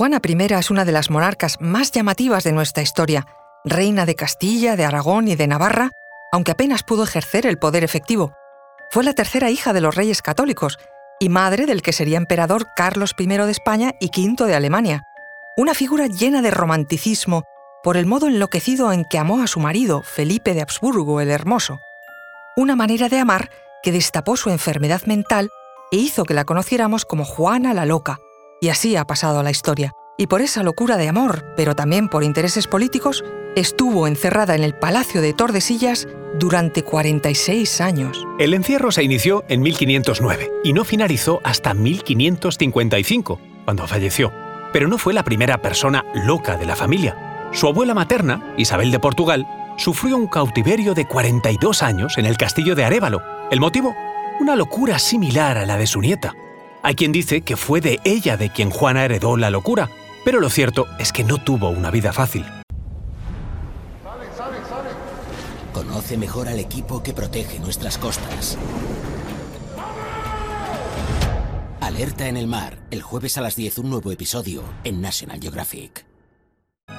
Juana I es una de las monarcas más llamativas de nuestra historia, reina de Castilla, de Aragón y de Navarra, aunque apenas pudo ejercer el poder efectivo. Fue la tercera hija de los reyes católicos y madre del que sería emperador Carlos I de España y V de Alemania. Una figura llena de romanticismo por el modo enloquecido en que amó a su marido, Felipe de Habsburgo el Hermoso. Una manera de amar que destapó su enfermedad mental e hizo que la conociéramos como Juana la Loca, y así ha pasado la historia. Y por esa locura de amor, pero también por intereses políticos, estuvo encerrada en el Palacio de Tordesillas durante 46 años. El encierro se inició en 1509 y no finalizó hasta 1555, cuando falleció. Pero no fue la primera persona loca de la familia. Su abuela materna, Isabel de Portugal, sufrió un cautiverio de 42 años en el castillo de Arévalo. ¿El motivo? Una locura similar a la de su nieta. Hay quien dice que fue de ella de quien Juana heredó la locura, pero lo cierto es que no tuvo una vida fácil. Conoce mejor al equipo que protege nuestras costas. Alerta en el mar, el jueves a las 10 un nuevo episodio en National Geographic.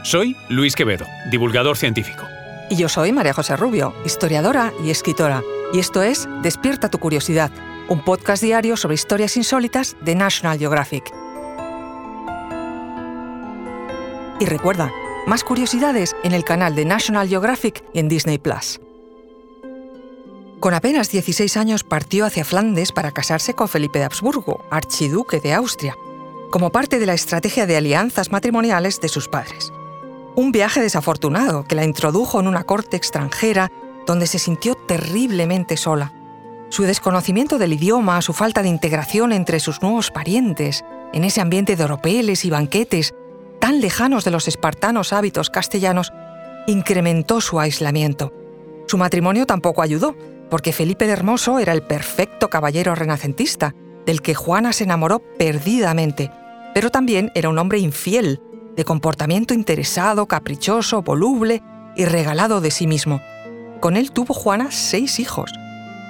Soy Luis Quevedo, divulgador científico. Y yo soy María José Rubio, historiadora y escritora. Y esto es Despierta tu curiosidad, un podcast diario sobre historias insólitas de National Geographic. Y recuerda, más curiosidades en el canal de National Geographic y en Disney Plus. Con apenas 16 años partió hacia Flandes para casarse con Felipe de Habsburgo, archiduque de Austria, como parte de la estrategia de alianzas matrimoniales de sus padres. Un viaje desafortunado que la introdujo en una corte extranjera donde se sintió terriblemente sola. Su desconocimiento del idioma, su falta de integración entre sus nuevos parientes, en ese ambiente de oropeles y banquetes, tan lejanos de los espartanos hábitos castellanos, incrementó su aislamiento. Su matrimonio tampoco ayudó, porque Felipe de Hermoso era el perfecto caballero renacentista, del que Juana se enamoró perdidamente, pero también era un hombre infiel, de comportamiento interesado, caprichoso, voluble y regalado de sí mismo. Con él tuvo Juana seis hijos,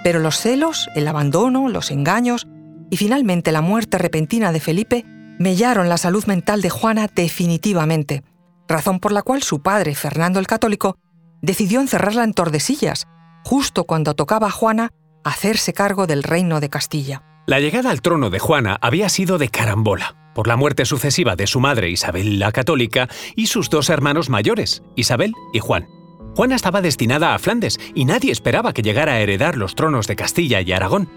pero los celos, el abandono, los engaños y finalmente la muerte repentina de Felipe mellaron la salud mental de Juana definitivamente, razón por la cual su padre, Fernando el Católico, decidió encerrarla en Tordesillas, justo cuando tocaba a Juana hacerse cargo del reino de Castilla. La llegada al trono de Juana había sido de carambola, por la muerte sucesiva de su madre Isabel la Católica y sus dos hermanos mayores, Isabel y Juan. Juana estaba destinada a Flandes y nadie esperaba que llegara a heredar los tronos de Castilla y Aragón,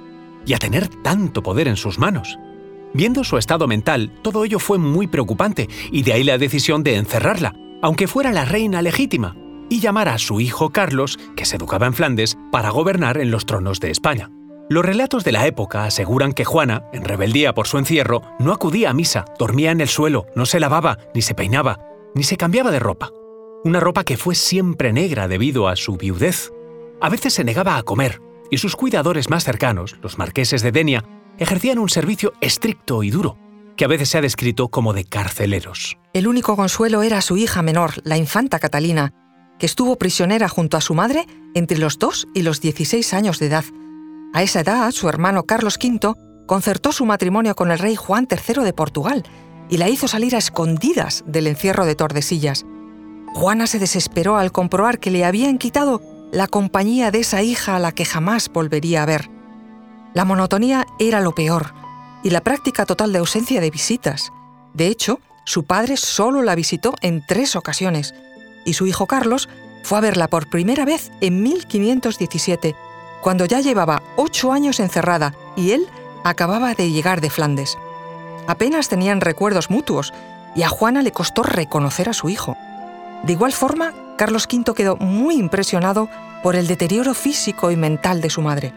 y a tener tanto poder en sus manos. Viendo su estado mental, todo ello fue muy preocupante y de ahí la decisión de encerrarla, aunque fuera la reina legítima, y llamar a su hijo Carlos, que se educaba en Flandes, para gobernar en los tronos de España. Los relatos de la época aseguran que Juana, en rebeldía por su encierro, no acudía a misa, dormía en el suelo, no se lavaba, ni se peinaba, ni se cambiaba de ropa. Una ropa que fue siempre negra debido a su viudez. A veces se negaba a comer, y sus cuidadores más cercanos, los marqueses de Denia, ejercían un servicio estricto y duro, que a veces se ha descrito como de carceleros. El único consuelo era su hija menor, la infanta Catalina, que estuvo prisionera junto a su madre entre los 2 y los 16 años de edad. A esa edad, su hermano Carlos V concertó su matrimonio con el rey Juan III de Portugal y la hizo salir a escondidas del encierro de Tordesillas. Juana se desesperó al comprobar que le habían quitado la compañía de esa hija a la que jamás volvería a ver. La monotonía era lo peor y la práctica total de ausencia de visitas. De hecho, su padre solo la visitó en tres ocasiones y su hijo Carlos fue a verla por primera vez en 1517, cuando ya llevaba ocho años encerrada y él acababa de llegar de Flandes. Apenas tenían recuerdos mutuos y a Juana le costó reconocer a su hijo. De igual forma, Carlos V quedó muy impresionado por el deterioro físico y mental de su madre.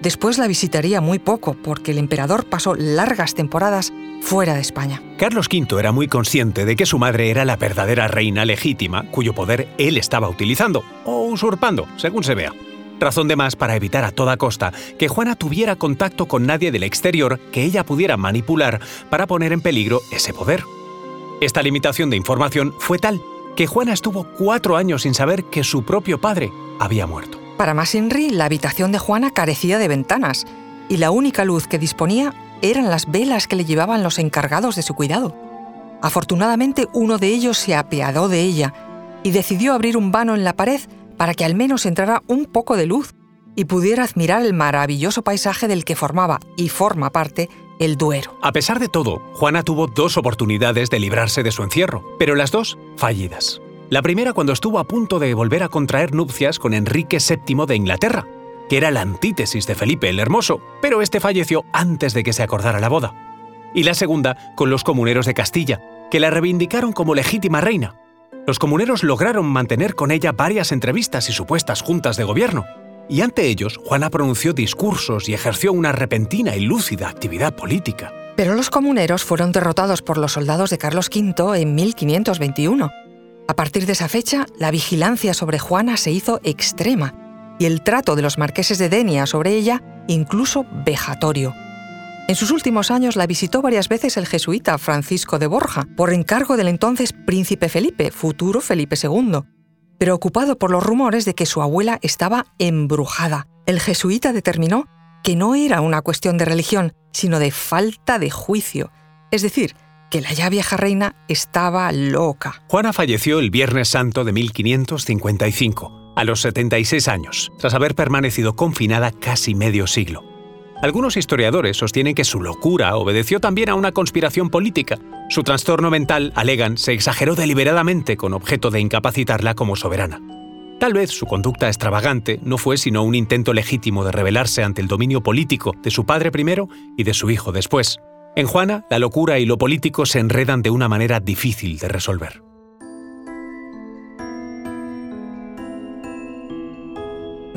Después la visitaría muy poco porque el emperador pasó largas temporadas fuera de España. Carlos V era muy consciente de que su madre era la verdadera reina legítima cuyo poder él estaba utilizando, o usurpando, según se vea. Razón de más para evitar a toda costa que Juana tuviera contacto con nadie del exterior que ella pudiera manipular para poner en peligro ese poder. Esta limitación de información fue tal que Juana estuvo cuatro años sin saber que su propio padre había muerto. Para Masinri, la habitación de Juana carecía de ventanas y la única luz que disponía eran las velas que le llevaban los encargados de su cuidado. Afortunadamente uno de ellos se apiadó de ella y decidió abrir un vano en la pared para que al menos entrara un poco de luz y pudiera admirar el maravilloso paisaje del que formaba y forma parte el Duero. A pesar de todo, Juana tuvo dos oportunidades de librarse de su encierro, pero las dos fallidas. La primera cuando estuvo a punto de volver a contraer nupcias con Enrique VII de Inglaterra, que era la antítesis de Felipe el Hermoso, pero este falleció antes de que se acordara la boda. Y la segunda con los comuneros de Castilla, que la reivindicaron como legítima reina. Los comuneros lograron mantener con ella varias entrevistas y supuestas juntas de gobierno, y ante ellos Juana pronunció discursos y ejerció una repentina y lúcida actividad política. Pero los comuneros fueron derrotados por los soldados de Carlos V en 1521. A partir de esa fecha, la vigilancia sobre Juana se hizo extrema y el trato de los marqueses de Denia sobre ella incluso vejatorio. En sus últimos años la visitó varias veces el jesuita Francisco de Borja, por encargo del entonces príncipe Felipe, futuro Felipe II, preocupado por los rumores de que su abuela estaba embrujada. El jesuita determinó que no era una cuestión de religión, sino de falta de juicio, es decir, que la ya vieja reina estaba loca. Juana falleció el Viernes Santo de 1555, a los 76 años, tras haber permanecido confinada casi medio siglo. Algunos historiadores sostienen que su locura obedeció también a una conspiración política. Su trastorno mental, alegan, se exageró deliberadamente con objeto de incapacitarla como soberana. Tal vez su conducta extravagante no fue sino un intento legítimo de rebelarse ante el dominio político de su padre primero y de su hijo después. En Juana, la locura y lo político se enredan de una manera difícil de resolver.